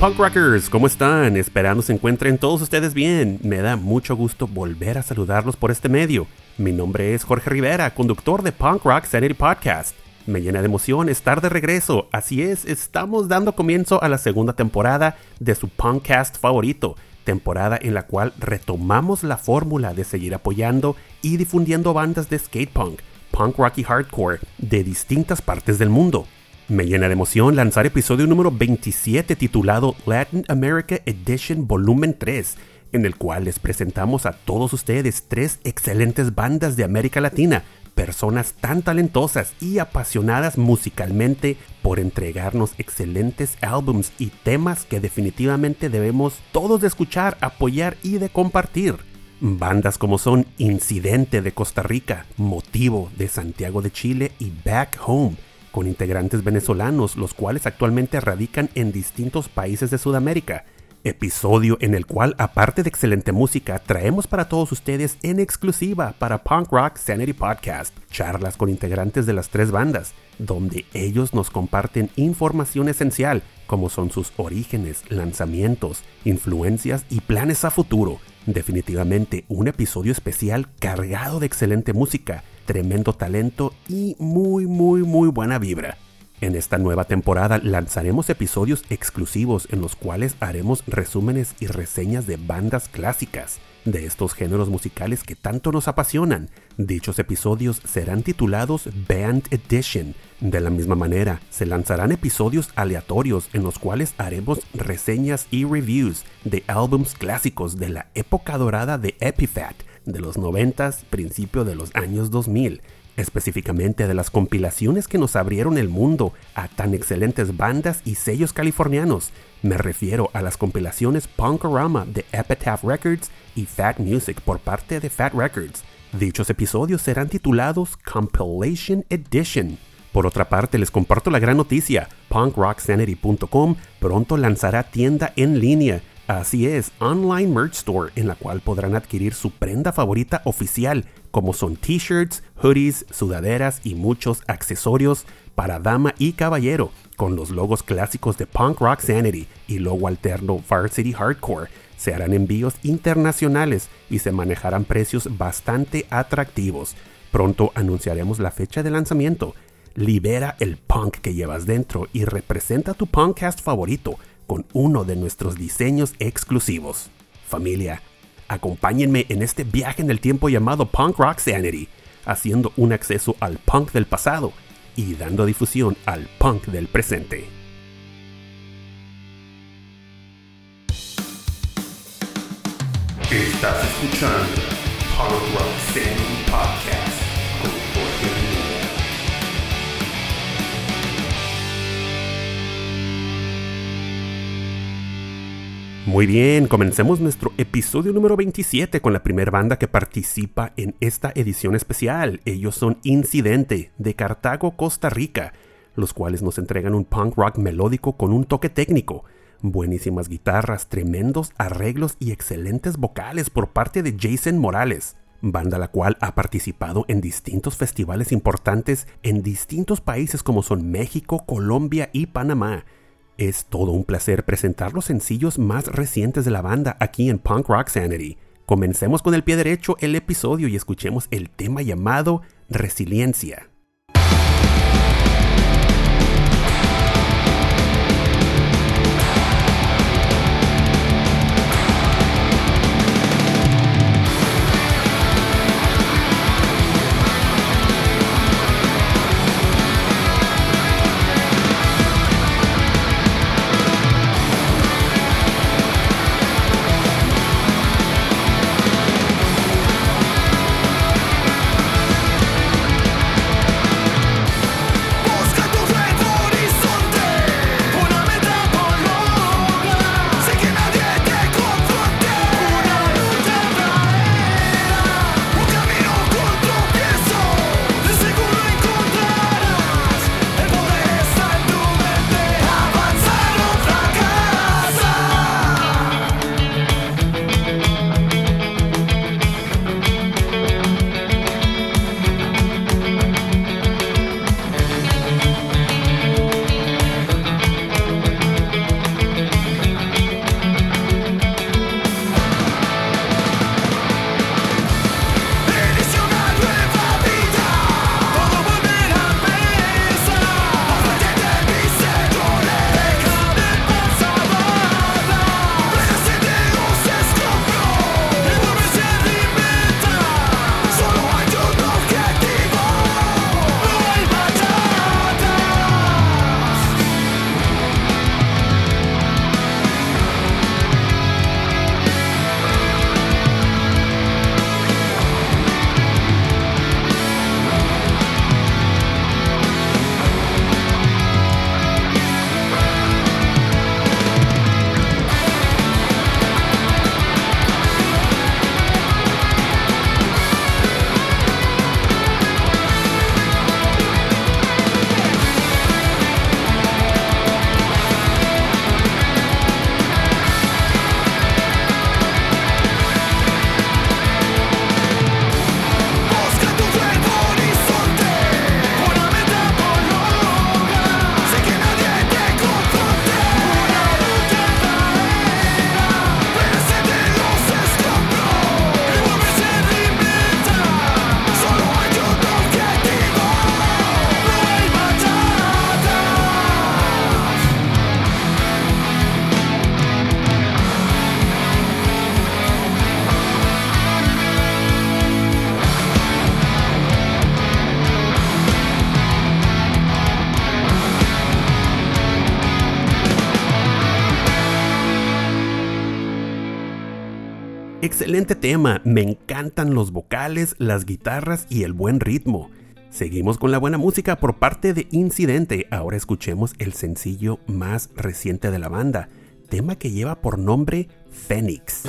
Hola, ¿qué tal, punk rockers? ¿Cómo están? Esperando se encuentren todos ustedes bien. Me da mucho gusto volver a saludarlos por este medio. Mi nombre es Jorge Rivera, conductor de Punk Rock Sanity Podcast. Me llena de emoción estar de regreso. Así es, estamos dando comienzo a la segunda temporada de su Punkcast favorito, temporada en la cual retomamos la fórmula de seguir apoyando y difundiendo bandas de skate punk, punk rock y hardcore de distintas partes del mundo. Me llena de emoción lanzar episodio número 27 titulado Latin America Edition Volumen 3, en el cual les presentamos a todos ustedes tres excelentes bandas de América Latina, personas tan talentosas y apasionadas musicalmente por entregarnos excelentes álbums y temas que definitivamente debemos todos de escuchar, apoyar y de compartir. Bandas como son Incidente de Costa Rica, Motivo de Santiago de Chile y Back Home con integrantes venezolanos, los cuales actualmente radican en distintos países de Sudamérica. Episodio en el cual, aparte de excelente música, traemos para todos ustedes en exclusiva para Punk Rock Sanity Podcast charlas con integrantes de las tres bandas, donde ellos nos comparten información esencial como son sus orígenes, lanzamientos, influencias y planes a futuro. Definitivamente un episodio especial cargado de excelente música tremendo talento y muy muy muy buena vibra. En esta nueva temporada lanzaremos episodios exclusivos en los cuales haremos resúmenes y reseñas de bandas clásicas de estos géneros musicales que tanto nos apasionan. Dichos episodios serán titulados Band Edition. De la misma manera, se lanzarán episodios aleatorios en los cuales haremos reseñas y reviews de álbums clásicos de la época dorada de Epitaph de los 90, principio de los años 2000, específicamente de las compilaciones que nos abrieron el mundo a tan excelentes bandas y sellos californianos. Me refiero a las compilaciones Punkorama de Epitaph Records y Fat Music por parte de Fat Records. Dichos episodios serán titulados Compilation Edition. Por otra parte, les comparto la gran noticia. punkrocksanity.com pronto lanzará tienda en línea Así es, Online Merch Store, en la cual podrán adquirir su prenda favorita oficial, como son t-shirts, hoodies, sudaderas y muchos accesorios para dama y caballero, con los logos clásicos de Punk Rock Sanity y logo alterno Varsity Hardcore. Se harán envíos internacionales y se manejarán precios bastante atractivos. Pronto anunciaremos la fecha de lanzamiento. Libera el punk que llevas dentro y representa tu punkcast favorito con uno de nuestros diseños exclusivos. Familia, acompáñenme en este viaje en el tiempo llamado Punk Rock Sanity, haciendo un acceso al punk del pasado y dando difusión al punk del presente. Estás escuchando Punk Rock Sanity Podcast Muy bien, comencemos nuestro episodio número 27 con la primera banda que participa en esta edición especial. Ellos son Incidente, de Cartago, Costa Rica, los cuales nos entregan un punk rock melódico con un toque técnico. Buenísimas guitarras, tremendos arreglos y excelentes vocales por parte de Jason Morales banda la cual ha participado en distintos festivales importantes en distintos países como son México, Colombia y Panamá. Es todo un placer presentar los sencillos más recientes de la banda aquí en Punk Rock Sanity. Comencemos con el pie derecho el episodio y escuchemos el tema llamado Resiliencia. Tema, me encantan los vocales, las guitarras y el buen ritmo. Seguimos con la buena música por parte de Incidente. Ahora escuchemos el sencillo más reciente de la banda, tema que lleva por nombre Phoenix.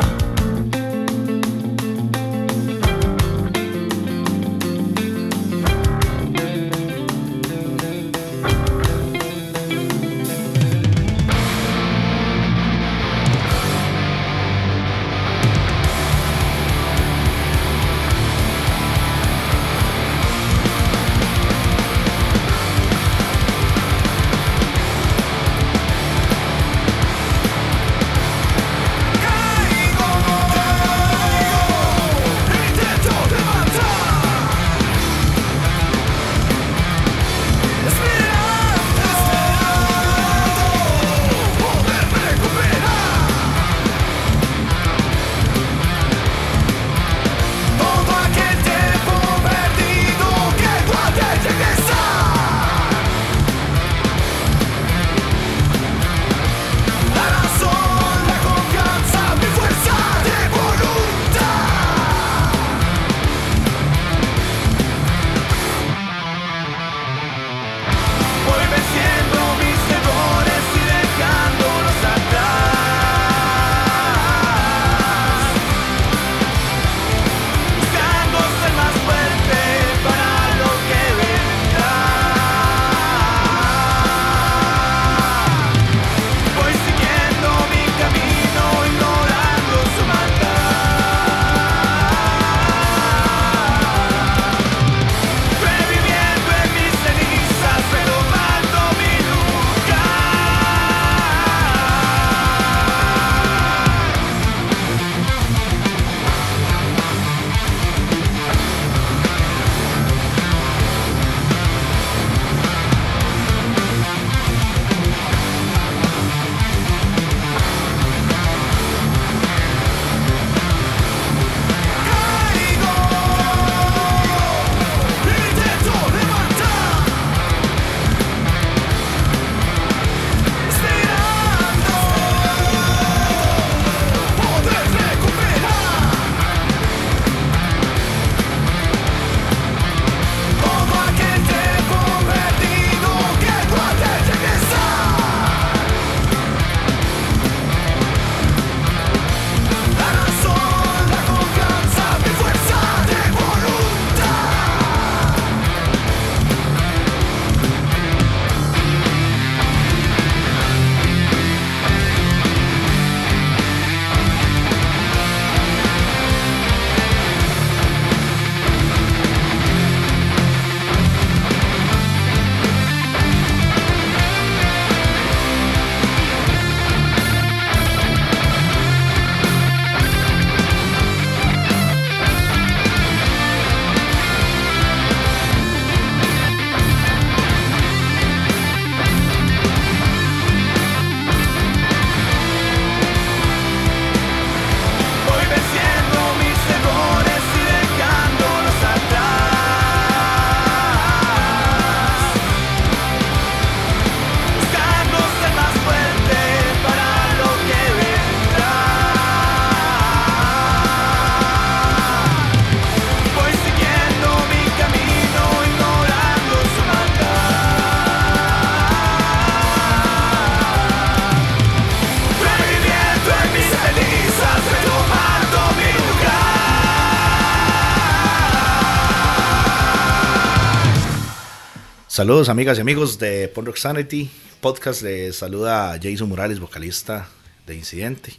Saludos amigas y amigos de Rock Sanity Podcast. Les saluda Jason Morales, vocalista de Incidente.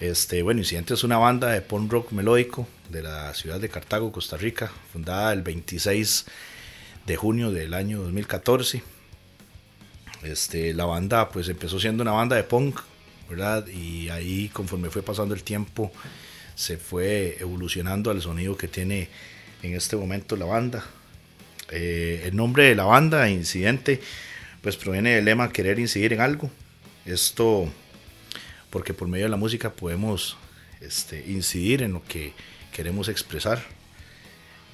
Este, bueno, Incidente es una banda de punk rock melódico de la ciudad de Cartago, Costa Rica, fundada el 26 de junio del año 2014. Este, la banda pues empezó siendo una banda de punk, ¿verdad? Y ahí conforme fue pasando el tiempo se fue evolucionando al sonido que tiene en este momento la banda. Eh, el nombre de la banda, Incidente, pues proviene del lema querer incidir en algo. Esto porque por medio de la música podemos este, incidir en lo que queremos expresar.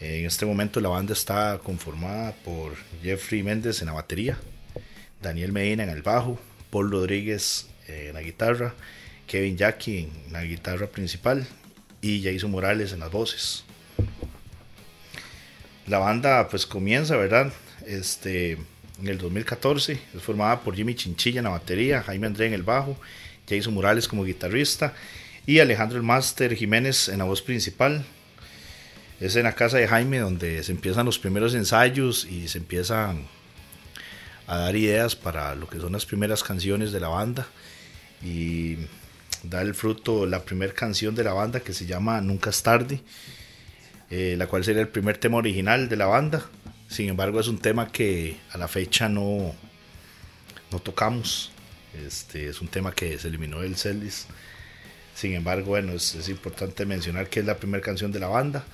En este momento la banda está conformada por Jeffrey Méndez en la batería, Daniel Medina en el bajo, Paul Rodríguez en la guitarra, Kevin Jackie en la guitarra principal y Jason Morales en las voces. La banda pues comienza, ¿verdad? Este, en el 2014, es formada por Jimmy Chinchilla en la batería, Jaime André en el bajo, Jason Morales como guitarrista y Alejandro el Master Jiménez en la voz principal. Es en la casa de Jaime donde se empiezan los primeros ensayos y se empiezan a dar ideas para lo que son las primeras canciones de la banda y da el fruto la primera canción de la banda que se llama Nunca es tarde, eh, la cual sería el primer tema original de la banda. Sin embargo, es un tema que a la fecha no, no tocamos. Este, es un tema que se eliminó del Celis. Sin embargo, bueno, es, importante mencionar que es la primera canción de la banda.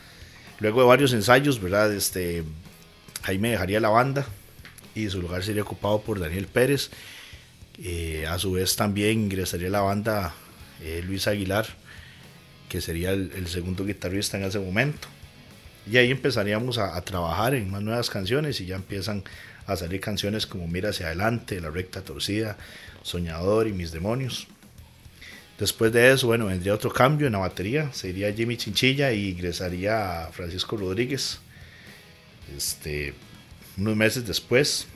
Luego de varios ensayos, ¿verdad? Este, Jaime dejaría la banda y su lugar sería ocupado por Daniel Pérez. Eh, a su vez también ingresaría la banda eh, Luis Aguilar, que sería el, segundo guitarrista en ese momento. Y ahí empezaríamos a, trabajar en más nuevas canciones y ya empiezan a salir canciones como Mira hacia adelante, La recta torcida, Soñador y Mis demonios. Después de eso, bueno, vendría otro cambio en la batería, sería Jimmy Chinchilla y ingresaría Francisco Rodríguez. Este, unos meses después,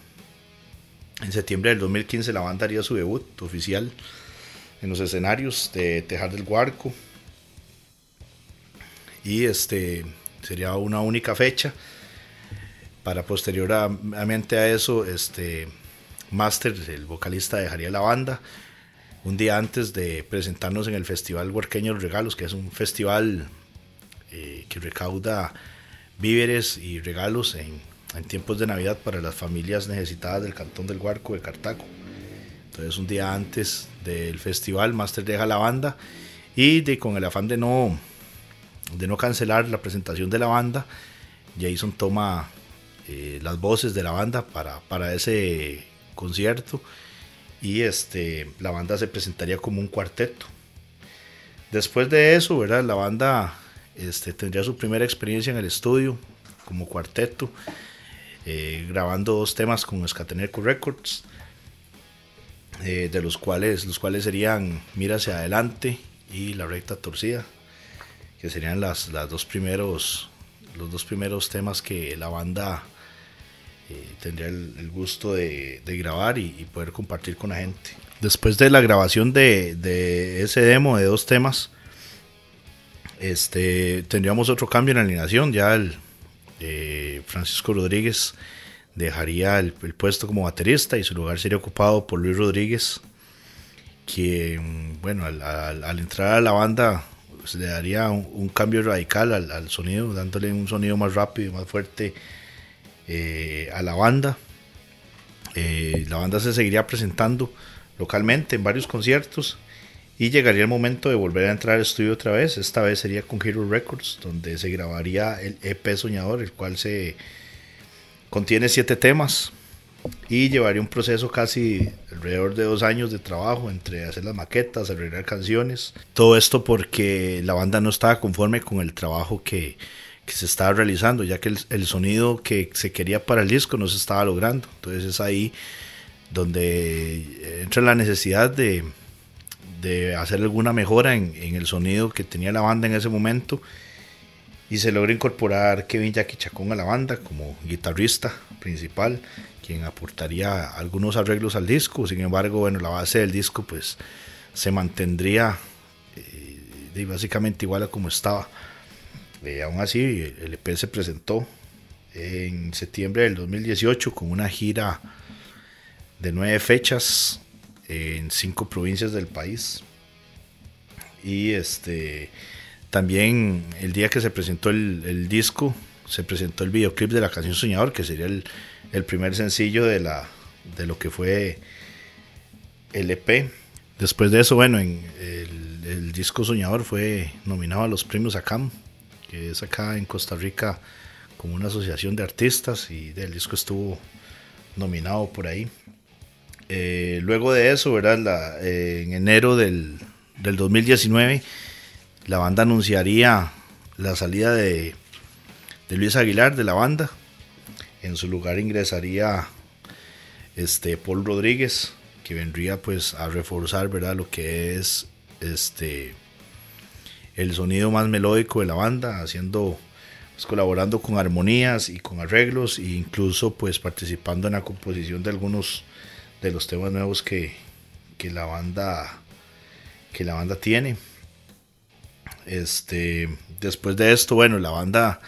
en septiembre del 2015, la banda haría su debut oficial en los escenarios de Tejar del Guarco. Y este sería una única fecha. Para posteriormente a eso, este Master, el vocalista, dejaría la banda un día antes de presentarnos en el Festival Huarqueños Regalos, que es un festival eh, que recauda víveres y regalos en, tiempos de Navidad para las familias necesitadas del Cantón del Huarco de Cartago. Entonces un día antes del festival, Master deja la banda y con el afán de no, de no cancelar la presentación de la banda, Jason toma eh, las voces de la banda para, para ese concierto y este, la banda se presentaría como un cuarteto. Después de eso, ¿verdad? la banda este, tendría su primera experiencia en el estudio como cuarteto, eh, grabando dos temas con Escateneco Records. Eh, de los cuales, los cuales serían Mira hacia adelante y La recta torcida, que serían las, las dos primeros, los dos primeros temas que la banda eh, tendría el, gusto de, grabar y, poder compartir con la gente. Después de la grabación de, de ese demo de dos temas, este, tendríamos otro cambio en alineación, ya eh, Francisco Rodríguez dejaría el, puesto como baterista y su lugar sería ocupado por Luis Rodríguez, que, bueno, al, entrar a la banda pues, le daría un, cambio radical al, sonido, dándole un sonido más rápido y más fuerte eh, a la banda. Eh, la banda se seguiría presentando localmente en varios conciertos y llegaría el momento de volver a entrar al estudio otra vez. Esta vez sería con Hero Records, donde se grabaría el EP Soñador, el cual se Contiene siete temas y llevaría un proceso casi alrededor de dos años de trabajo entre hacer las maquetas, arreglar canciones. Todo esto porque la banda no estaba conforme con el trabajo que, se estaba realizando, ya que el, sonido que se quería para el disco no se estaba logrando. Entonces es ahí donde entra la necesidad de, de hacer alguna mejora en, en el sonido que tenía la banda en ese momento y se logra incorporar Kevin Jackie Chacón a la banda como guitarrista principal, quien aportaría algunos arreglos al disco. Sin embargo, bueno, la base del disco pues se mantendría eh, básicamente igual a como estaba. Eh, aún así, el EP se presentó en septiembre del 2018 con una gira de nueve fechas en cinco provincias del país. Y este también el día que se presentó el, disco, se presentó el videoclip de la canción Soñador, que sería el, primer sencillo de, la, de lo que fue el EP. Después de eso, bueno, en el, disco Soñador fue nominado a los premios ACAM, que es acá en Costa Rica como una asociación de artistas y el disco estuvo nominado por ahí. Eh, luego de eso, ¿verdad? Eh, en enero del, del 2019 la banda anunciaría la salida de, Luis Aguilar de la banda. En su lugar ingresaría este Paul Rodríguez, que vendría pues a reforzar ¿verdad? lo que es este el sonido más melódico de la banda, haciendo, pues, colaborando con armonías y con arreglos, e incluso pues participando en la composición de algunos de los temas nuevos que, que la banda que la banda tiene. Este, después de esto, bueno, la banda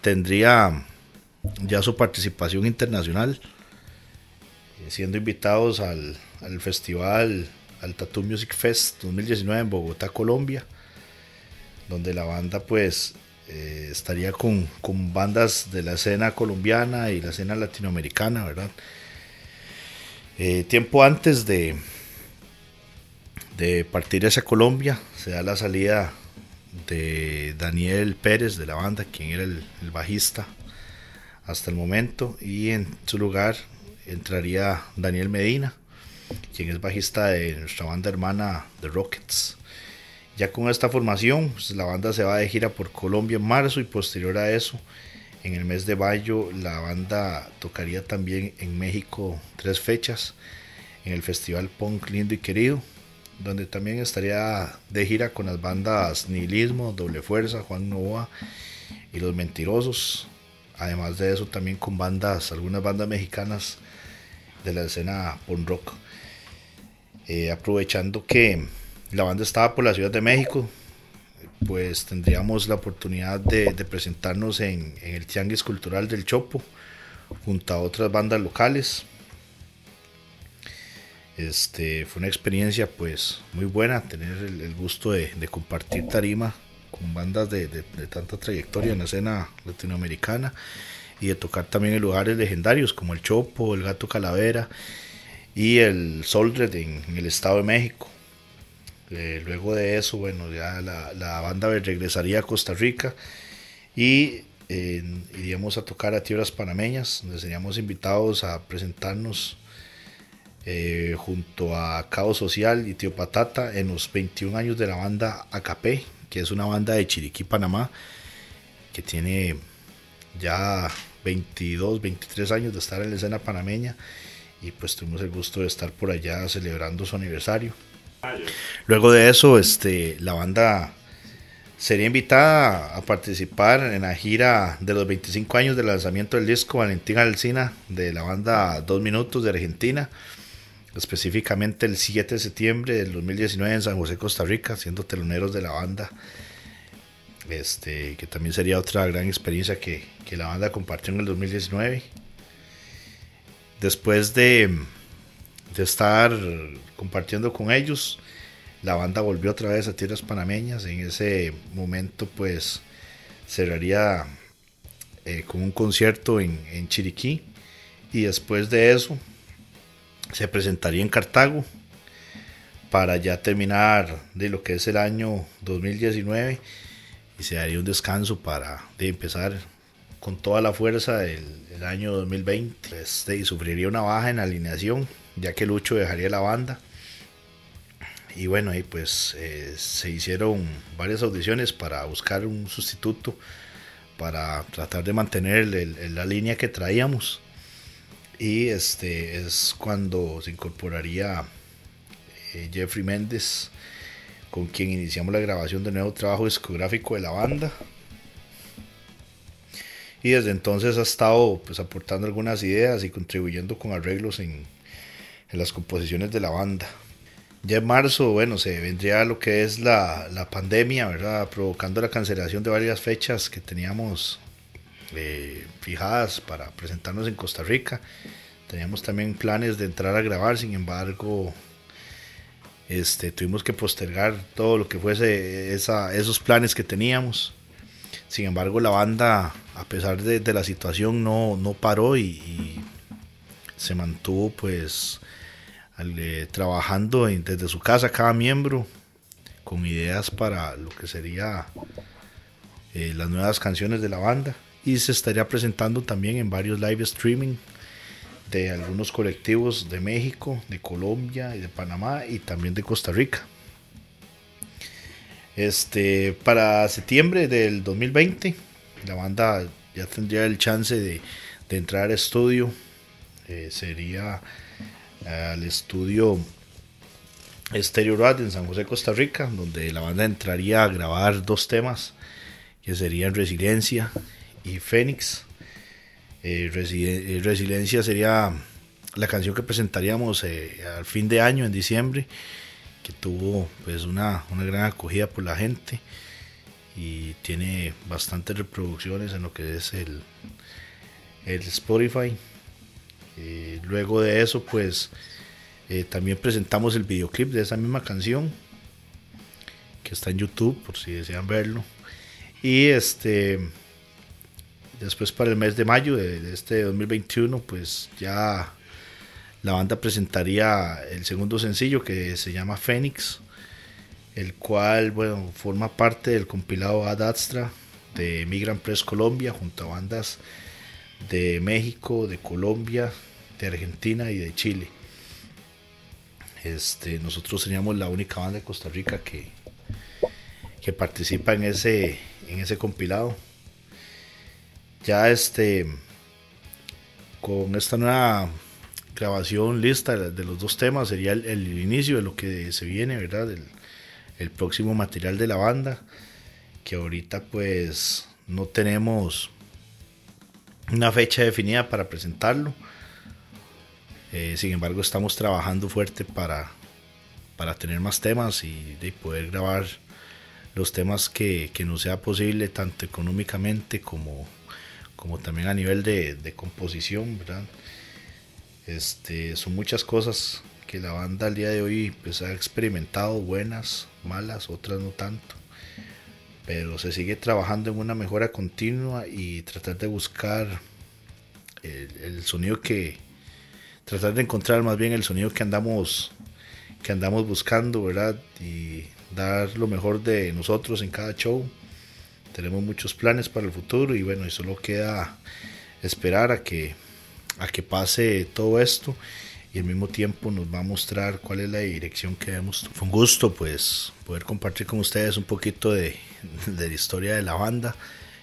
tendría ya su participación internacional, eh, siendo invitados al, al festival, al Tattoo Music Fest 2019 en Bogotá, Colombia, donde la banda pues eh, estaría con, con, bandas de la escena colombiana y la escena latinoamericana, ¿verdad? Eh, tiempo antes de, de partir hacia Colombia, se da la salida de Daniel Pérez de la banda, quien era el, bajista hasta el momento, y en su lugar entraría Daniel Medina, quien es bajista de nuestra banda hermana The Rockets. Ya con esta formación, pues, la banda se va de gira por Colombia en marzo y posterior a eso, en el mes de mayo, la banda tocaría también en México tres fechas en el Festival Punk Lindo y Querido donde también estaría de gira con las bandas Nihilismo, Doble Fuerza, Juan Novoa y Los Mentirosos. Además de eso, también con bandas, algunas bandas mexicanas de la escena punk rock. Eh, aprovechando que la banda estaba por la Ciudad de México, pues tendríamos la oportunidad de, presentarnos en, el Tianguis Cultural del Chopo, junto a otras bandas locales. Este, fue una experiencia pues muy buena tener el, gusto de, compartir tarima con bandas de, tanta trayectoria en la escena latinoamericana y de tocar también en lugares legendarios como el Chopo, el Gato Calavera y el Soldred en, el Estado de México. Eh, luego de eso, bueno, ya la, banda regresaría a Costa Rica y iríamos a tocar a tierras panameñas, donde seríamos invitados a presentarnos eh, junto a Caos Social y Tío Patata en los 21 años de la banda AKP, que es una banda de Chiriquí, Panamá, que tiene ya 22, 23 años de estar en la escena panameña y pues tuvimos el gusto de estar por allá celebrando su aniversario. Luego de eso, este, la banda sería invitada a participar en la gira de los 25 años del lanzamiento del disco Valentín Alcina de la banda Dos Minutos de Argentina específicamente el 7 de septiembre del 2019 en San José, Costa Rica, siendo teloneros de la banda. Este, que también sería otra gran experiencia que, la banda compartió en el 2019. Después de, de estar compartiendo con ellos, la banda volvió otra vez a tierras panameñas. En ese momento, pues cerraría eh, con un concierto en, en Chiriquí. Y después de eso, se presentaría en Cartago para ya terminar de lo que es el año 2019 y se daría un descanso para de empezar con toda la fuerza el, el año 2020 este, y sufriría una baja en alineación ya que Lucho dejaría la banda. Y bueno ahí pues eh, se hicieron varias audiciones para buscar un sustituto para tratar de mantener la línea que traíamos y este es cuando se incorporaría eh, Jeffrey Méndez, con quien iniciamos la grabación del nuevo trabajo discográfico de la banda. Y desde entonces ha estado pues, aportando algunas ideas y contribuyendo con arreglos en, en las composiciones de la banda. Ya en marzo, bueno, se vendría lo que es la, la pandemia, ¿verdad? Provocando la cancelación de varias fechas que teníamos fijadas para presentarnos en Costa Rica. Teníamos también planes de entrar a grabar, sin embargo, este, tuvimos que postergar todo lo que fuese esos planes que teníamos. Sin embargo, la banda, a pesar de, la situación, no, no paró y, se mantuvo pues eh, trabajando desde su casa cada miembro con ideas para lo que sería eh, las nuevas canciones de la banda y se estaría presentando también en varios live streaming de algunos colectivos de México, de Colombia y de Panamá y también de Costa Rica. Este, para septiembre del 2020, la banda ya tendría el chance de, entrar al estudio. Eh, sería al estudio Stereo Rad en San José, Costa Rica, donde la banda entraría a grabar dos temas que serían Resiliencia y Fénix. Eh, eh, Resiliencia sería la canción que presentaríamos eh, al fin de año, en diciembre, que tuvo pues una, una gran acogida por la gente y tiene bastantes reproducciones en lo que es el, el Spotify. luego de eso, pues también presentamos el videoclip de esa misma canción que está en YouTube por si desean verlo. Y este después para el mes de mayo de, este 2021, pues ya la banda presentaría el segundo sencillo que se llama Fénix, el cual bueno, forma parte del compilado Ad Astra de Migrant Press Colombia junto a bandas de México, de Colombia, de Argentina y de Chile. Este, nosotros seríamos la única banda de Costa Rica que, que participa en ese, en ese compilado. Ya este con esta nueva grabación lista de los dos temas sería el, inicio de lo que se viene, ¿verdad? El, próximo material de la banda, que ahorita pues no tenemos una fecha definida para presentarlo. Eh, sin embargo, estamos trabajando fuerte para, para tener más temas y de poder grabar los temas que, que nos sea posible, tanto económicamente como, como también a nivel de, composición, ¿verdad? Este, son muchas cosas que la banda al día de hoy pues, ha experimentado, buenas, malas, otras no tanto. Pero se sigue trabajando en una mejora continua y tratar de buscar el, el sonido que, tratar de encontrar más bien el sonido que andamos que andamos buscando, ¿verdad? Y dar lo mejor de nosotros en cada show. Tenemos muchos planes para el futuro y bueno, y solo queda esperar a que, a que pase todo esto y al mismo tiempo nos va a mostrar cuál es la dirección que debemos. Fue un gusto pues poder compartir con ustedes un poquito de, de la historia de la banda.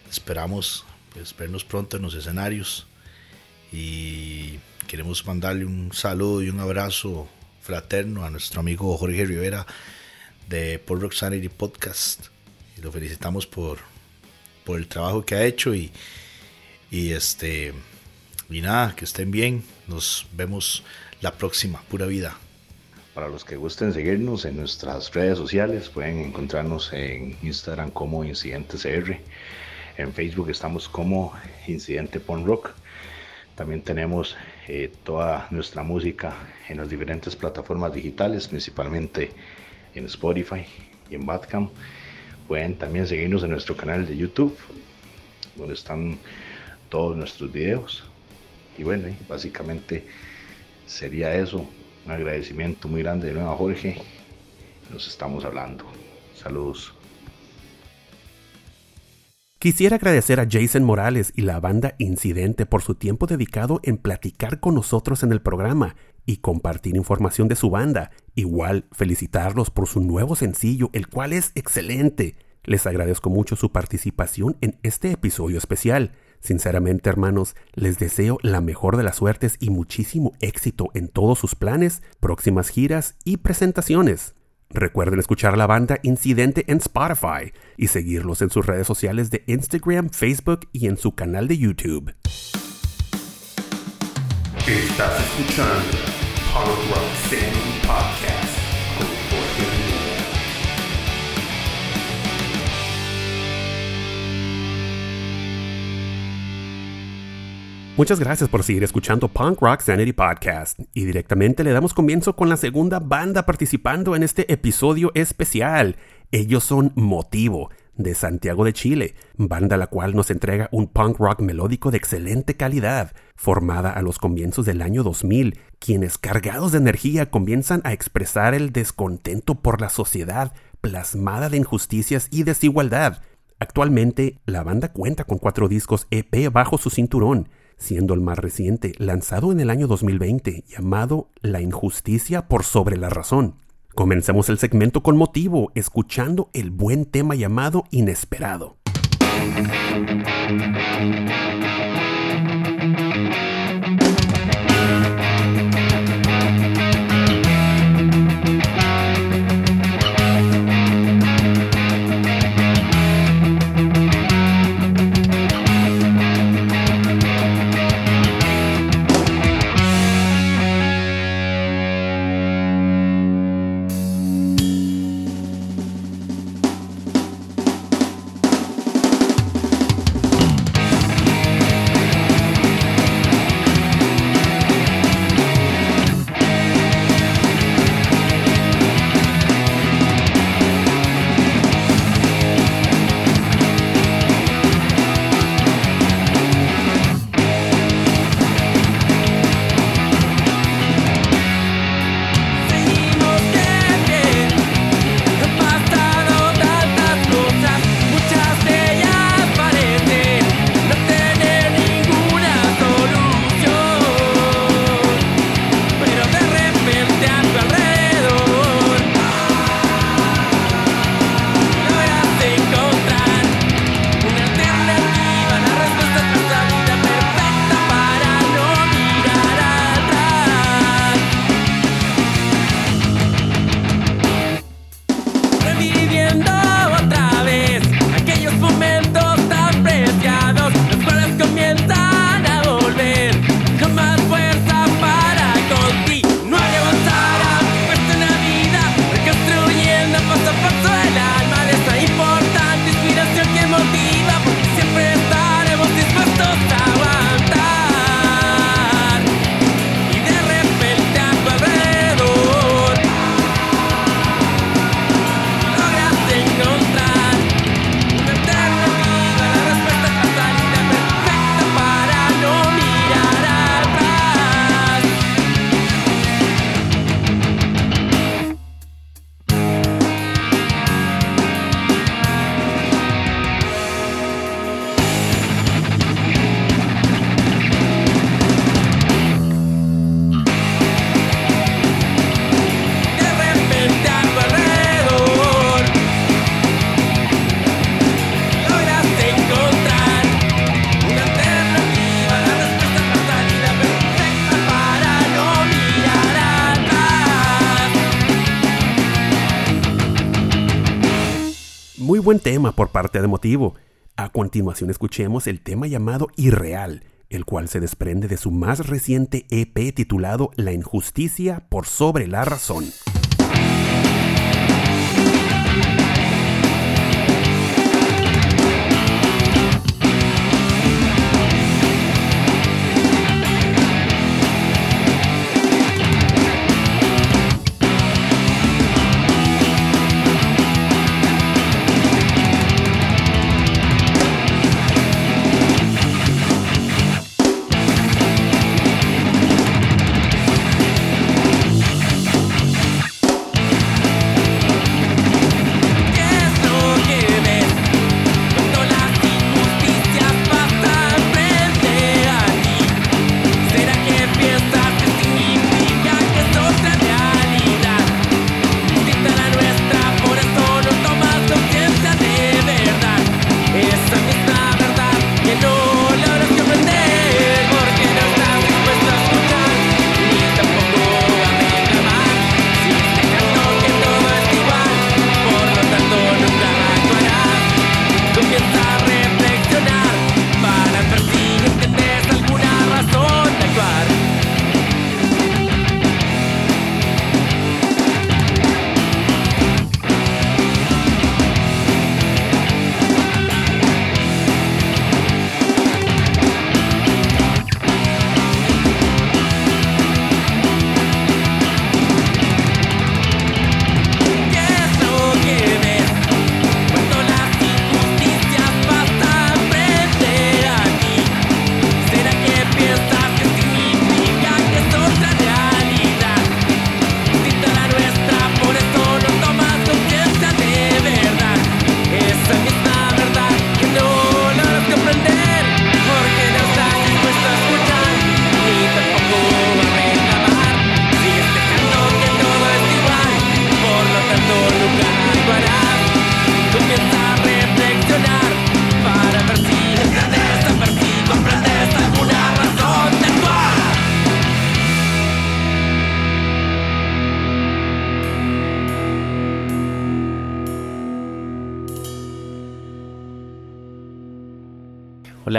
Esperamos pues, vernos pronto en los escenarios y queremos mandarle un saludo y un abrazo fraterno a nuestro amigo Jorge Rivera de Paul Rock Sanity Podcast. Y lo felicitamos por, por el trabajo que ha hecho y, y este y nada, que estén bien. Nos vemos la próxima, pura vida. Para los que gusten seguirnos en nuestras redes sociales, pueden encontrarnos en Instagram como Incidente CR. En Facebook estamos como Incidente Pon Rock. También tenemos eh, toda nuestra música en las diferentes plataformas digitales, principalmente en Spotify y en Badcam. Pueden también seguirnos en nuestro canal de YouTube, donde están todos nuestros videos. Y bueno, básicamente sería eso. Un agradecimiento muy grande de nuevo a Jorge. Nos estamos hablando. Saludos. Quisiera agradecer a Jason Morales y la banda Incidente por su tiempo dedicado en platicar con nosotros en el programa y compartir información de su banda. Igual felicitarlos por su nuevo sencillo, el cual es excelente. Les agradezco mucho su participación en este episodio especial. Sinceramente, hermanos, les deseo la mejor de las suertes y muchísimo éxito en todos sus planes, próximas giras y presentaciones. Recuerden escuchar la banda Incidente en Spotify y seguirlos en sus redes sociales de Instagram, Facebook y en su canal de YouTube. Estás escuchando Punk Rock Podcast. Muchas gracias por seguir escuchando Punk Rock Sanity Podcast y directamente le damos comienzo con la segunda banda participando en este episodio especial. Ellos son Motivo, de Santiago de Chile, banda la cual nos entrega un punk rock melódico de excelente calidad, formada a los comienzos del año 2000, quienes cargados de energía comienzan a expresar el descontento por la sociedad plasmada de injusticias y desigualdad. Actualmente, la banda cuenta con cuatro discos EP bajo su cinturón, siendo el más reciente lanzado en el año 2020 llamado La injusticia por sobre la razón. Comencemos el segmento con motivo, escuchando el buen tema llamado Inesperado. Por parte de Motivo. A continuación escuchemos el tema llamado Irreal, el cual se desprende de su más reciente EP titulado La injusticia por sobre la razón.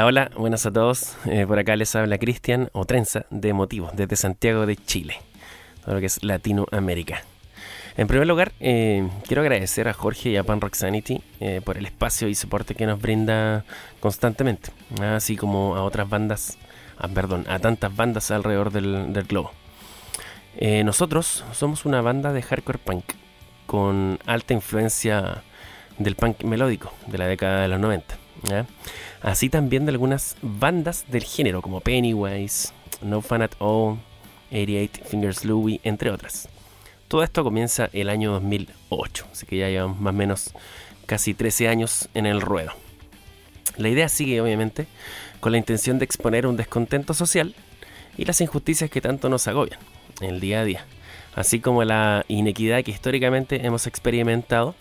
Hola, buenas a todos. Eh, por acá les habla Cristian o de Motivos, desde Santiago de Chile, todo lo que es Latinoamérica. En primer lugar, eh, quiero agradecer a Jorge y a Pan Rock eh, por el espacio y soporte que nos brinda constantemente, así como a otras bandas, ah, perdón, a tantas bandas alrededor del globo. nosotros somos una banda de hardcore punk con alta influencia del punk melódico de la década de los 90 así también de algunas bandas del género como Pennywise, No Fun at All, 88 Fingers Louie, entre otras. Todo esto comienza el año 2008, así que ya llevamos más o menos casi 13 años en el ruedo. La idea sigue obviamente con la intención de exponer un descontento social y las injusticias que tanto nos agobian en el día a día, así como la inequidad que históricamente hemos experimentado.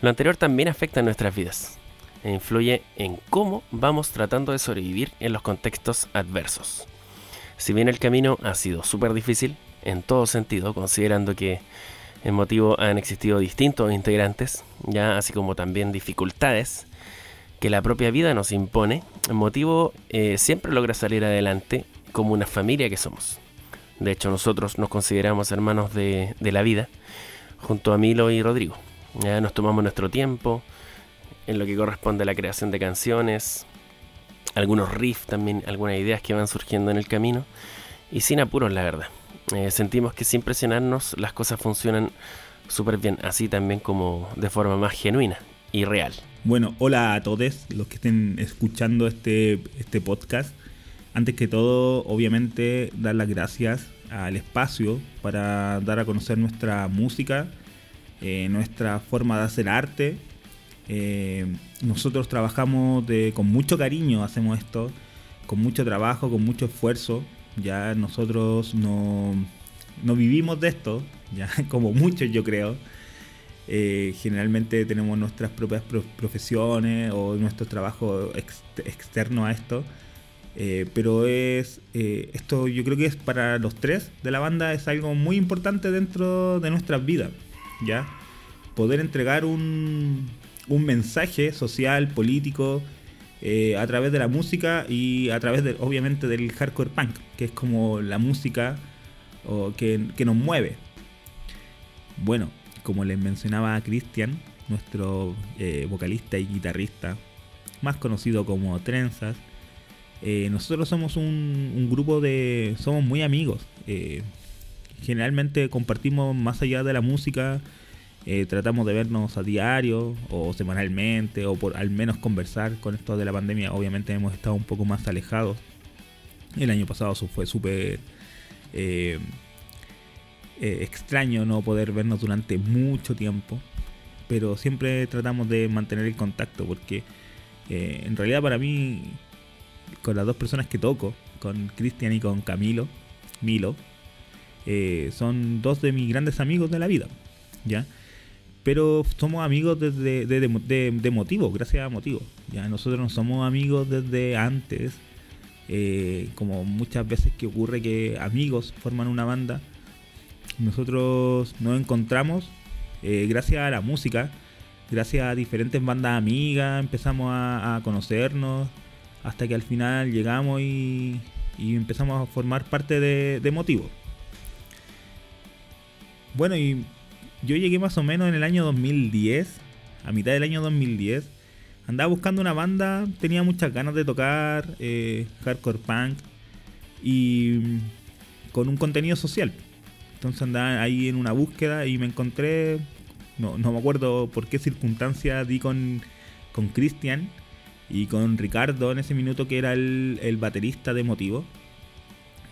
Lo anterior también afecta a nuestras vidas, influye en cómo vamos tratando de sobrevivir en los contextos adversos. Si bien el camino ha sido súper difícil, en todo sentido, considerando que en motivo han existido distintos integrantes, ya así como también dificultades que la propia vida nos impone, en motivo eh, siempre logra salir adelante como una familia que somos. De hecho, nosotros nos consideramos hermanos de, de la vida, junto a Milo y Rodrigo. Ya nos tomamos nuestro tiempo, en lo que corresponde a la creación de canciones, algunos riffs también, algunas ideas que van surgiendo en el camino, y sin apuros, la verdad. Eh, sentimos que sin presionarnos las cosas funcionan súper bien, así también como de forma más genuina y real. Bueno, hola a todos los que estén escuchando este, este podcast. Antes que todo, obviamente, dar las gracias al espacio para dar a conocer nuestra música, eh, nuestra forma de hacer arte eh, nosotros trabajamos con mucho cariño, hacemos esto, con mucho trabajo, con mucho esfuerzo. Ya nosotros no, vivimos de esto, ya como muchos yo creo. Eh, generalmente tenemos nuestras propias profesiones o nuestro trabajo externo a esto. Eh, pero es esto yo creo que es para los tres de la banda es algo muy importante dentro de nuestras vidas ya poder entregar un, un mensaje social, político, eh, a través de la música y a través, de, obviamente, del hardcore punk, que es como la música que, que nos mueve. Bueno, como les mencionaba a nuestro eh, vocalista y guitarrista, más conocido como Trenzas, eh, nosotros somos un, grupo de... somos muy amigos. Generalmente compartimos más allá de la música, tratamos de vernos a diario o semanalmente o por al menos conversar con esto de la pandemia. Obviamente hemos estado un poco más alejados. El año pasado fue súper extraño no poder vernos durante mucho tiempo pero siempre tratamos de mantener el contacto porque eh, en realidad para mí, con las dos personas que toco, con Cristian y con Camilo, Milo, eh, son dos de mis grandes amigos de la vida, ¿ya? Pero somos amigos desde de, motivo, gracias a motivo. ¿ya? Nosotros no somos amigos desde antes, eh, como muchas veces que ocurre que amigos forman una banda. Nosotros nos encontramos eh, gracias a la música, gracias a diferentes bandas amigas, empezamos a, conocernos, hasta que al final llegamos y, empezamos a formar parte de, de Motivo. Bueno, y yo llegué más o menos en el año 2010, a mitad del año 2010. Andaba buscando una banda, tenía muchas ganas de tocar eh, hardcore punk y con un contenido social. Entonces andaba ahí en una búsqueda y me encontré, no, me acuerdo por qué circunstancia di con Cristian y con Ricardo en ese minuto que era el, baterista de Motivo.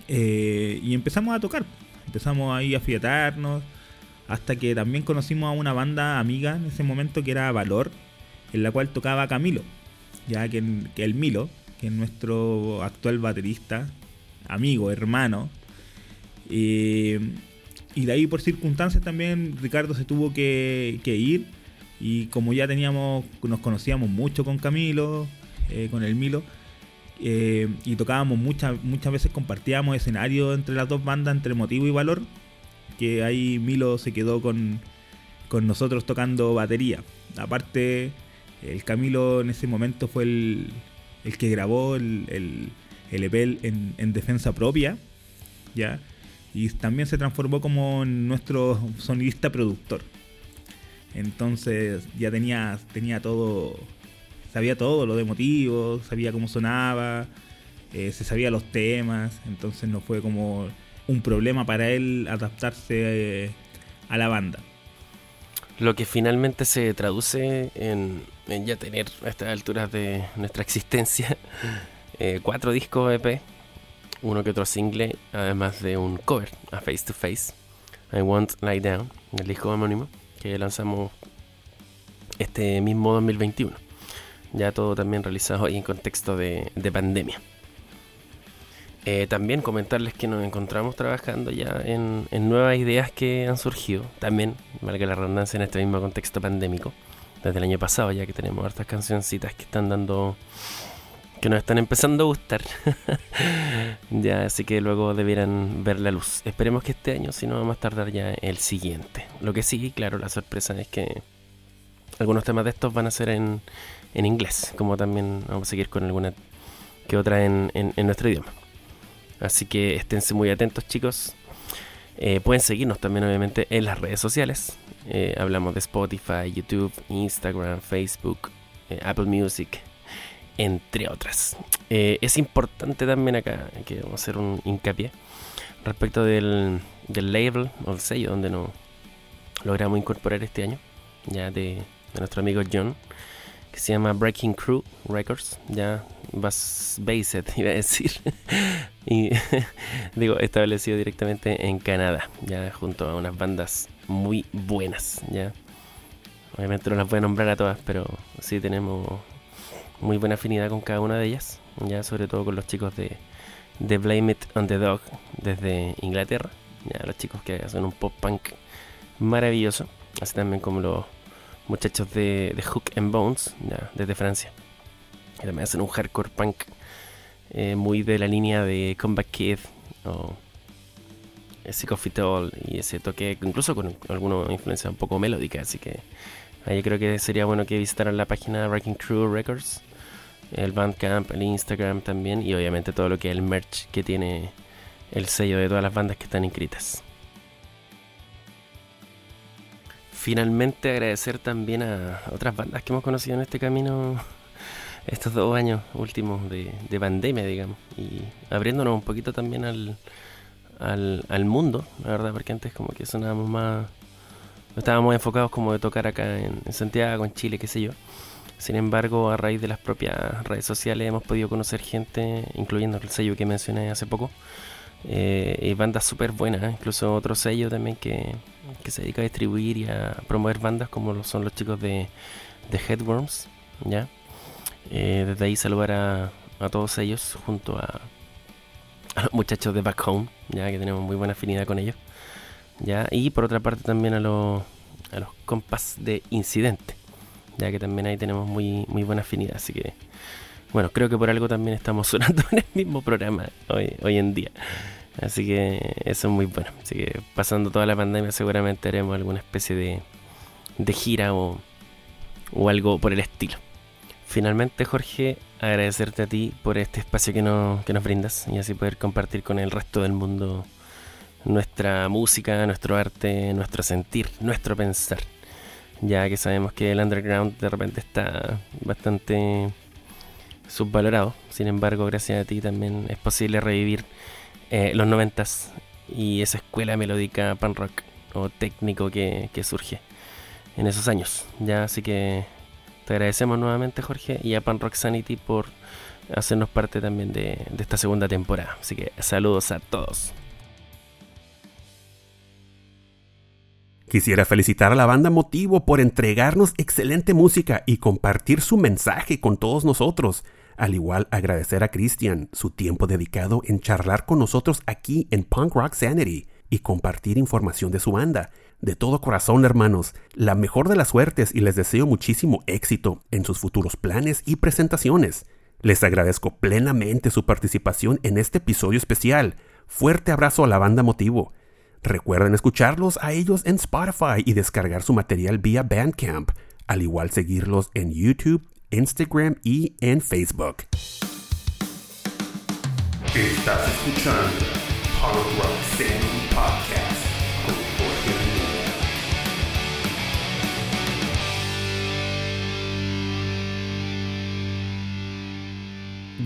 Eh, y empezamos a tocar, empezamos ahí a fiatarnos, hasta que también conocimos a una banda amiga en ese momento que era Valor, en la cual tocaba Camilo, ya que, el Milo, que es nuestro actual baterista, amigo, hermano. Y y de ahí por circunstancias también Ricardo se tuvo que, ir. Y como ya teníamos, nos conocíamos mucho con Camilo, eh, con el Milo, eh, y tocábamos muchas, muchas veces compartíamos escenario entre las dos bandas, entre Motivo y Valor, que ahí Milo se quedó con, con nosotros tocando batería. Aparte, el Camilo en ese momento fue el, el que grabó el, el, el EP en, en defensa propia, ¿ya? y también se transformó como nuestro sonidista productor. Entonces ya tenía, tenía todo, sabía todo lo de motivos, sabía cómo sonaba, eh, se sabía los temas, entonces no fue como un problema para él adaptarse eh, a la banda. Lo que finalmente se traduce en, ya tener a estas alturas de nuestra existencia eh, cuatro discos EP uno que otro single, además de un cover a Face to Face, I Won't Lie Down, el disco homónimo que lanzamos este mismo 2021. Ya todo también realizado ahí en contexto de, pandemia. Eh, también comentarles que nos encontramos trabajando ya en, nuevas ideas que han surgido, también, valga la redundancia, en este mismo contexto pandémico, desde el año pasado, ya que tenemos hartas cancioncitas que están dando que nos están empezando a gustar. ya, así que luego debieran ver la luz. Esperemos que este año, si no, vamos a tardar ya el siguiente. Lo que sí, claro, la sorpresa es que algunos temas de estos van a ser en, en inglés, como también vamos a seguir con alguna que otra en, en, nuestro idioma. Así que esténse muy atentos, chicos. Eh, pueden seguirnos también, obviamente, en las redes sociales. Eh, hablamos de Spotify, YouTube, Instagram, Facebook, eh, Apple Music, entre otras. Es importante también acá, que vamos a hacer un hincapié respecto del, del label o el sello donde nos logramos incorporar este año, ya de, nuestro amigo John, que se llama Breaking Crew Records, ya based, iba a decir, y digo, establecido directamente en Canadá, ya junto a unas bandas muy buenas, ya. Obviamente no las voy a nombrar a todas, pero sí tenemos muy buena afinidad con cada una de ellas, ya sobre todo con los chicos de, de Blame It on the Dog desde Inglaterra, ya los chicos que hacen un pop punk maravilloso, así también como los muchachos de, de Hook and Bones, ya desde Francia, que también hacen un hardcore punk eh, muy de la línea de Comeback Kid o Sick of All y ese toque, incluso con alguna influencia un poco melódica, así que Ahí creo que sería bueno que visitaran la página Wrecking Crew Records, el Bandcamp, el Instagram también y obviamente todo lo que es el merch que tiene el sello de todas las bandas que están inscritas. Finalmente agradecer también a otras bandas que hemos conocido en este camino estos dos años últimos de, de pandemia, digamos, y abriéndonos un poquito también al, al, al, mundo, la verdad, porque antes como que sonábamos más, estábamos enfocados como de tocar acá en, en, Santiago, en Chile, qué sé yo. Sin embargo, a raíz de las propias redes sociales hemos podido conocer gente, incluyendo el sello que mencioné hace poco, eh, y bandas súper buenas, incluso otro sello también que, que, se dedica a distribuir y a promover bandas como son los chicos de, de Headworms, ¿ya? Eh, desde ahí saludar a, a, todos ellos junto a, los muchachos de Back Home, ya que tenemos muy buena afinidad con ellos. ¿ya? Y por otra parte también a los, a los compas de Incidente, ya que también ahí tenemos muy, muy buena afinidad. Así que, bueno, creo que por algo también estamos sonando en el mismo programa hoy, hoy en día. Así que eso es muy bueno. Así que pasando toda la pandemia seguramente haremos alguna especie de, de gira o, o algo por el estilo. Finalmente, Jorge, agradecerte a ti por este espacio que, no, nos brindas y así poder compartir con el resto del mundo nuestra música, nuestro arte, nuestro sentir, nuestro pensar. Ya que sabemos que el underground de repente está bastante subvalorado. Sin embargo, gracias a ti también es posible revivir eh, los noventas y esa escuela melódica pan rock o técnico que, que surge en esos años. Ya, así que te agradecemos nuevamente, Jorge, y a Pan Rock Sanity por hacernos parte también de, de esta segunda temporada. Así que saludos a todos. Quisiera felicitar a la banda Motivo por entregarnos excelente música y compartir su mensaje con todos nosotros. Al igual agradecer a Christian su tiempo dedicado en charlar con nosotros aquí en Punk Rock Sanity y compartir información de su banda. De todo corazón, hermanos, la mejor de las suertes y les deseo muchísimo éxito en sus futuros planes y presentaciones. Les agradezco plenamente su participación en este episodio especial. Fuerte abrazo a la banda Motivo. Recuerden escucharlos a ellos en Spotify y descargar su material vía Bandcamp, al igual seguirlos en YouTube, Instagram y en Facebook. Estás escuchando Podcast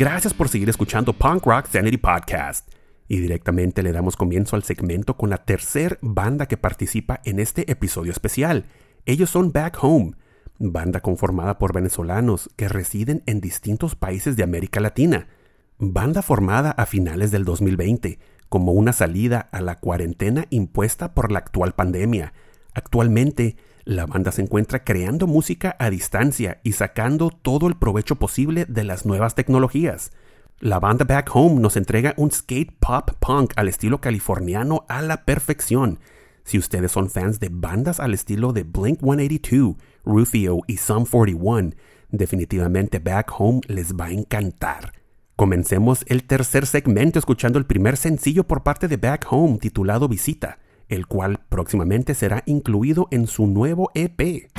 Gracias por seguir escuchando Punk Rock Sanity Podcast. Y directamente le damos comienzo al segmento con la tercer banda que participa en este episodio especial. Ellos son Back Home, banda conformada por venezolanos que residen en distintos países de América Latina. Banda formada a finales del 2020 como una salida a la cuarentena impuesta por la actual pandemia. Actualmente, la banda se encuentra creando música a distancia y sacando todo el provecho posible de las nuevas tecnologías. La banda Back Home nos entrega un skate pop punk al estilo californiano a la perfección. Si ustedes son fans de bandas al estilo de Blink 182, Rufio y Sum 41, definitivamente Back Home les va a encantar. Comencemos el tercer segmento escuchando el primer sencillo por parte de Back Home titulado Visita, el cual próximamente será incluido en su nuevo EP.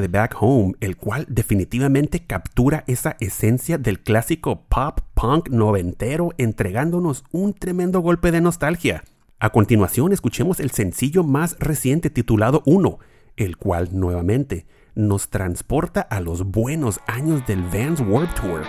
De Back Home, el cual definitivamente captura esa esencia del clásico pop punk noventero, entregándonos un tremendo golpe de nostalgia. A continuación, escuchemos el sencillo más reciente titulado 1, el cual nuevamente nos transporta a los buenos años del Vans Warped Tour.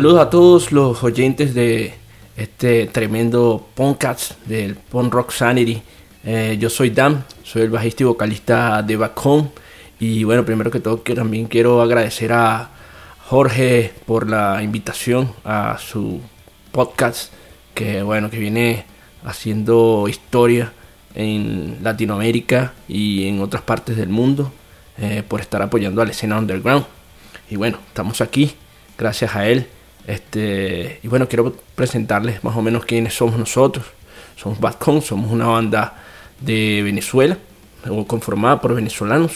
Saludos a todos los oyentes de este tremendo podcast del Punk Rock Sanity. Eh, yo soy Dan, soy el bajista y vocalista de Back Home. Y bueno, primero que todo también quiero agradecer a Jorge por la invitación a su podcast que bueno, que viene haciendo historia en Latinoamérica y en otras partes del mundo eh, por estar apoyando a la escena underground. Y bueno, estamos aquí gracias a él. Este, y bueno, quiero presentarles más o menos quiénes somos nosotros. Somos Badcon, somos una banda de Venezuela, o conformada por venezolanos,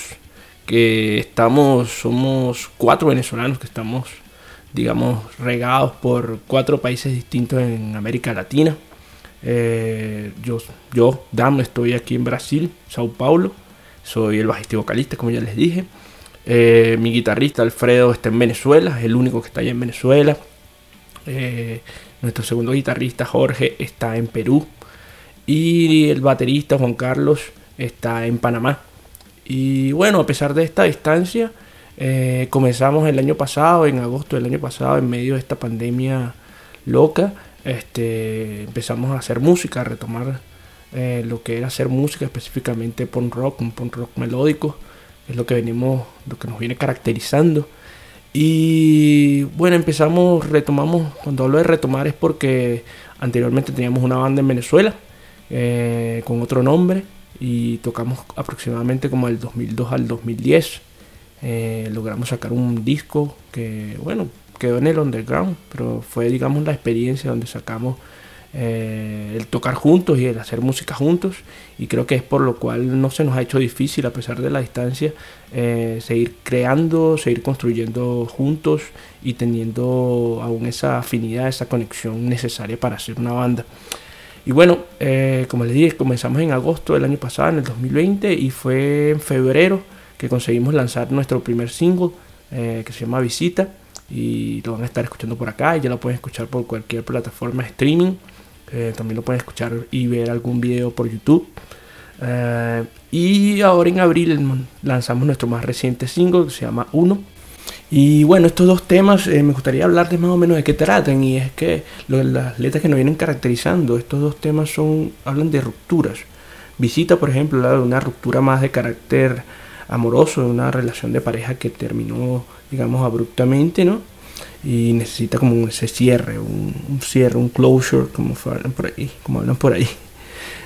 que estamos, somos cuatro venezolanos que estamos, digamos, regados por cuatro países distintos en América Latina. Eh, yo, yo, Dam, estoy aquí en Brasil, Sao Paulo. Soy el bajista y vocalista, como ya les dije. Eh, mi guitarrista Alfredo está en Venezuela, es el único que está allá en Venezuela. Eh, nuestro segundo guitarrista Jorge está en Perú. Y el baterista Juan Carlos está en Panamá. Y bueno, a pesar de esta distancia, Eh, comenzamos el año pasado, en agosto del año pasado, en medio de esta pandemia loca, este, empezamos a hacer música, a retomar eh, lo que era hacer música, específicamente punk rock, un punk rock melódico, es lo que venimos, lo que nos viene caracterizando. Y bueno, empezamos, retomamos, cuando hablo de retomar es porque anteriormente teníamos una banda en Venezuela eh, con otro nombre y tocamos aproximadamente como del 2002 al 2010. Eh, logramos sacar un disco que, bueno, quedó en el underground, pero fue, digamos, la experiencia donde sacamos eh, el tocar juntos y el hacer música juntos. Y creo que es por lo cual no se nos ha hecho difícil, a pesar de la distancia, eh, seguir creando, seguir construyendo juntos y teniendo aún esa afinidad, esa conexión necesaria para hacer una banda. Y bueno, eh, como les dije, comenzamos en agosto del año pasado, en el 2020, y fue en febrero que conseguimos lanzar nuestro primer single, que se llama Visita y lo van a estar escuchando por acá y ya lo pueden escuchar por cualquier plataforma de streaming. Eh, también lo pueden escuchar y ver algún video por YouTube. Eh, y ahora en abril lanzamos nuestro más reciente single que se llama Uno. Y bueno, estos dos temas eh, me gustaría hablarles más o menos de qué tratan. Y es que las letras que nos vienen caracterizando, estos dos temas son hablan de rupturas. Visita, por ejemplo, habla de una ruptura más de carácter amoroso, de una relación de pareja que terminó, digamos, abruptamente, ¿no? Y necesita como ese cierre, un, un, cierre, un closure, como hablan por ahí, como hablan por ahí.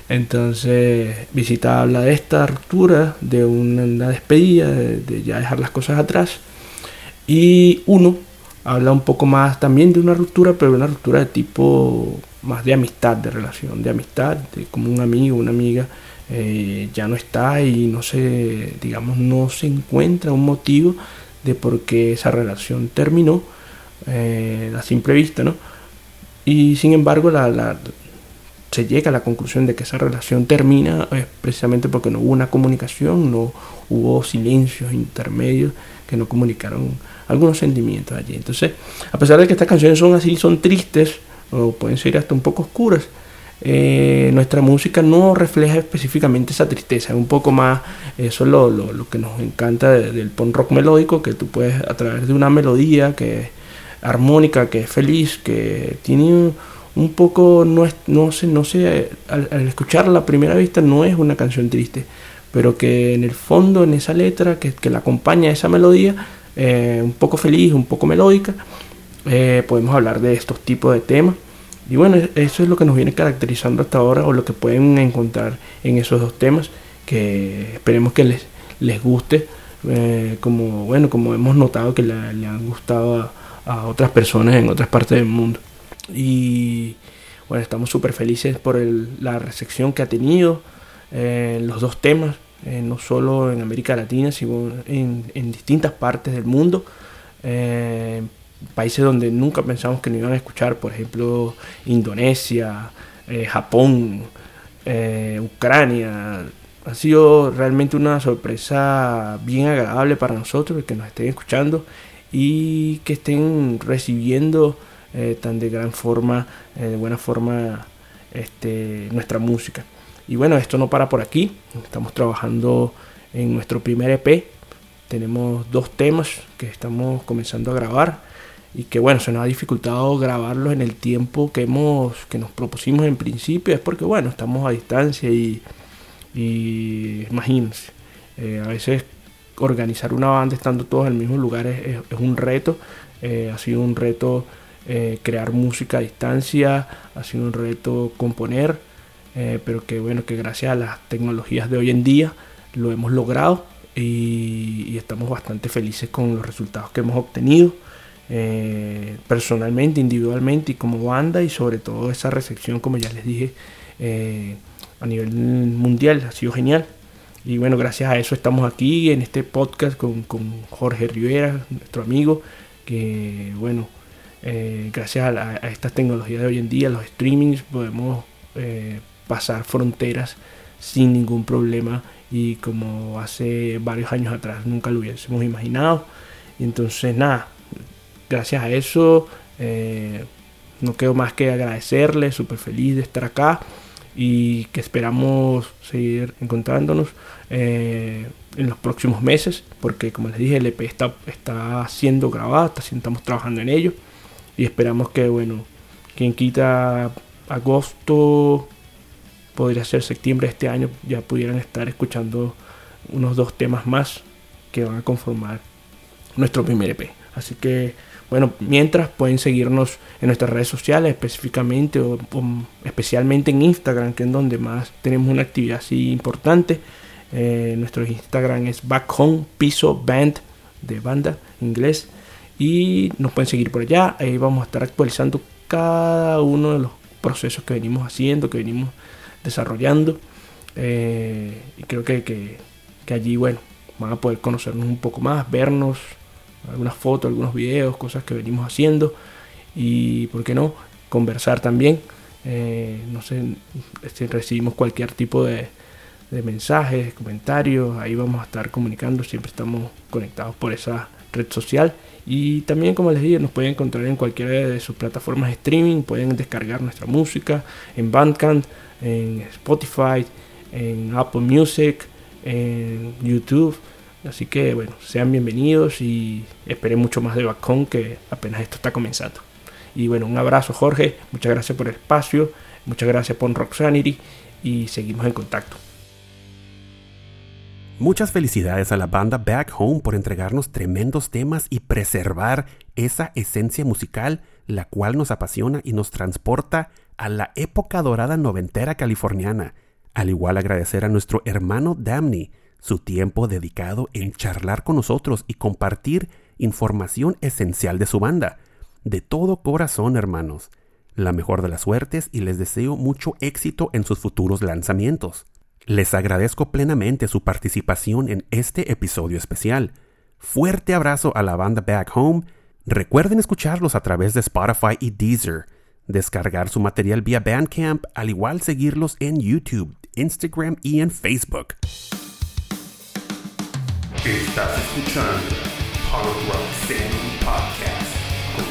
Entonces, Visita habla de esta ruptura, de una, una despedida, de, de, ya dejar las cosas atrás. Y uno habla un poco más también de una ruptura, pero una ruptura de tipo más de amistad, de relación, de amistad, de como un amigo, una amiga. Eh, ya no está y no se, digamos, no se encuentra un motivo de por qué esa relación terminó eh, a simple vista, ¿no? Y sin embargo, la, la, se llega a la conclusión de que esa relación termina eh, precisamente porque no hubo una comunicación, no hubo silencios intermedios que no comunicaron algunos sentimientos allí. Entonces, a pesar de que estas canciones son así, son tristes, o pueden ser hasta un poco oscuras, eh, nuestra música no refleja específicamente esa tristeza, es un poco más, eso es lo, lo, lo que nos encanta de, del punk rock melódico, que tú puedes a través de una melodía que armónica, que es feliz, que tiene un poco, no, es, no sé, no sé al, al, escucharla a primera vista no es una canción triste, pero que en el fondo, en esa letra que, que la acompaña esa melodía, eh, un poco feliz, un poco melódica, eh, podemos hablar de estos tipos de temas. Y bueno, eso es lo que nos viene caracterizando hasta ahora o lo que pueden encontrar en esos dos temas que esperemos que les, les guste. Eh, como bueno, como hemos notado que la, le han gustado a, a otras personas en otras partes del mundo. Y bueno, estamos súper felices por el, la recepción que ha tenido eh, los dos temas, eh, no solo en América Latina, sino en, en distintas partes del mundo. Eh, países donde nunca pensamos que nos iban a escuchar, por ejemplo, Indonesia, eh, Japón, eh, Ucrania. Ha sido realmente una sorpresa bien agradable para nosotros que nos estén escuchando y que estén recibiendo eh, tan de gran forma, eh, de buena forma, este, nuestra música. Y bueno, esto no para por aquí. Estamos trabajando en nuestro primer EP. Tenemos dos temas que estamos comenzando a grabar y que bueno, se nos ha dificultado grabarlos en el tiempo que hemos que nos propusimos en principio. Es porque bueno, estamos a distancia y, imagínense, eh, a veces organizar una banda estando todos en el mismo lugar es, un reto. Eh, ha sido un reto eh, crear música a distancia, ha sido un reto componer, eh, pero que bueno, que gracias a las tecnologías de hoy en día lo hemos logrado y, y estamos bastante felices con los resultados que hemos obtenido. Personalmente, individualmente y como banda y sobre todo esa recepción, como ya les dije, a nivel mundial ha sido genial. Y bueno, gracias a eso estamos aquí en este podcast con, con Jorge Rivera, nuestro amigo, que bueno, eh, gracias a, la, a, estas tecnologías de hoy en día, los streamings, podemos eh, pasar fronteras sin ningún problema y como hace varios años atrás nunca lo hubiésemos imaginado. Y entonces nada, gracias a eso eh, no quedo más que agradecerles, súper feliz de estar acá y que esperamos seguir encontrándonos eh, en los próximos meses, porque como les dije, el EP está, está siendo grabado, está, estamos trabajando en ello y esperamos que, bueno, quien quita agosto, podría ser septiembre de este año, ya pudieran estar escuchando unos dos temas más que van a conformar nuestro primer EP. Así que, bueno, mientras pueden seguirnos en nuestras redes sociales, específicamente o, especialmente en Instagram, que es donde más tenemos una actividad así importante. Eh, nuestro Instagram es Back Home Piso Band de banda inglés. Y nos pueden seguir por allá. Ahí vamos a estar actualizando cada uno de los procesos que venimos haciendo, que venimos desarrollando. Eh, y creo que, que allí, bueno, van a poder conocernos un poco más, vernos, algunas fotos, algunos videos, cosas que venimos haciendo y, ¿por qué no?, conversar también. Eh, no sé si recibimos cualquier tipo de, de, mensajes, comentarios, ahí vamos a estar comunicando, siempre estamos conectados por esa red social. Y también, como les dije, nos pueden encontrar en cualquiera de sus plataformas de streaming, pueden descargar nuestra música en Bandcamp, en Spotify, en Apple Music, en YouTube. Así que bueno, sean bienvenidos y esperen mucho más de Bacon que apenas esto está comenzando. Y bueno, un abrazo Jorge, muchas gracias por el espacio, muchas gracias por Roxanity y seguimos en contacto. Muchas felicidades a la banda Back Home por entregarnos tremendos temas y preservar esa esencia musical la cual nos apasiona y nos transporta a la época dorada noventera californiana. Al igual agradecer a nuestro hermano Damney su tiempo dedicado en charlar con nosotros y compartir información esencial de su banda. De todo corazón, hermanos. La mejor de las suertes y les deseo mucho éxito en sus futuros lanzamientos. Les agradezco plenamente su participación en este episodio especial. Fuerte abrazo a la banda Back Home. Recuerden escucharlos a través de Spotify y Deezer, descargar su material vía Bandcamp, al igual seguirlos en YouTube, Instagram y en Facebook. Estás escuchando Punk Rock Sanity Podcast con.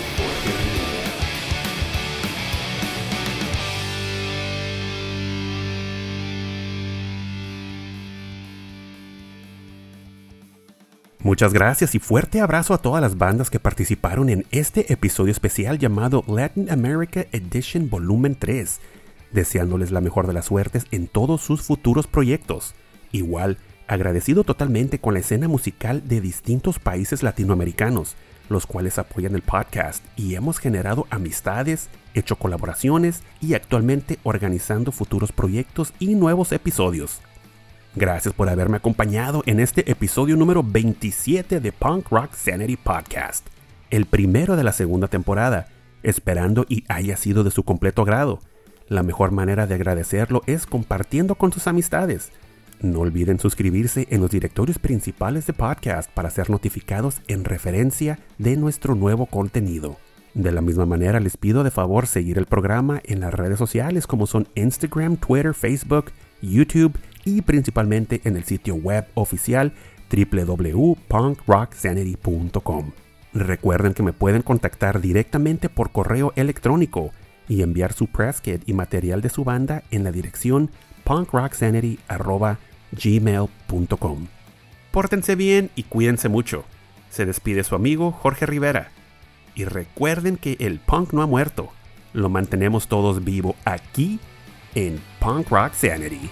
Muchas gracias y fuerte abrazo a todas las bandas que participaron en este episodio especial llamado Latin America Edition Volumen 3, deseándoles la mejor de las suertes en todos sus futuros proyectos. Igual, agradecido totalmente con la escena musical de distintos países latinoamericanos, los cuales apoyan el podcast y hemos generado amistades, hecho colaboraciones y actualmente organizando futuros proyectos y nuevos episodios. Gracias por haberme acompañado en este episodio número 27 de Punk Rock Sanity Podcast, el primero de la segunda temporada, esperando y haya sido de su completo agrado. La mejor manera de agradecerlo es compartiendo con sus amistades. No olviden suscribirse en los directorios principales de podcast para ser notificados en referencia de nuestro nuevo contenido. De la misma manera les pido de favor seguir el programa en las redes sociales como son Instagram, Twitter, Facebook, YouTube y principalmente en el sitio web oficial www.punkrocksanity.com. Recuerden que me pueden contactar directamente por correo electrónico y enviar su press kit y material de su banda en la dirección punkrocksanity.gmail.com. Pórtense bien y cuídense mucho. Se despide su amigo Jorge Rivera. Y recuerden que el punk no ha muerto. Lo mantenemos todos vivo aquí en Punk Rock Sanity.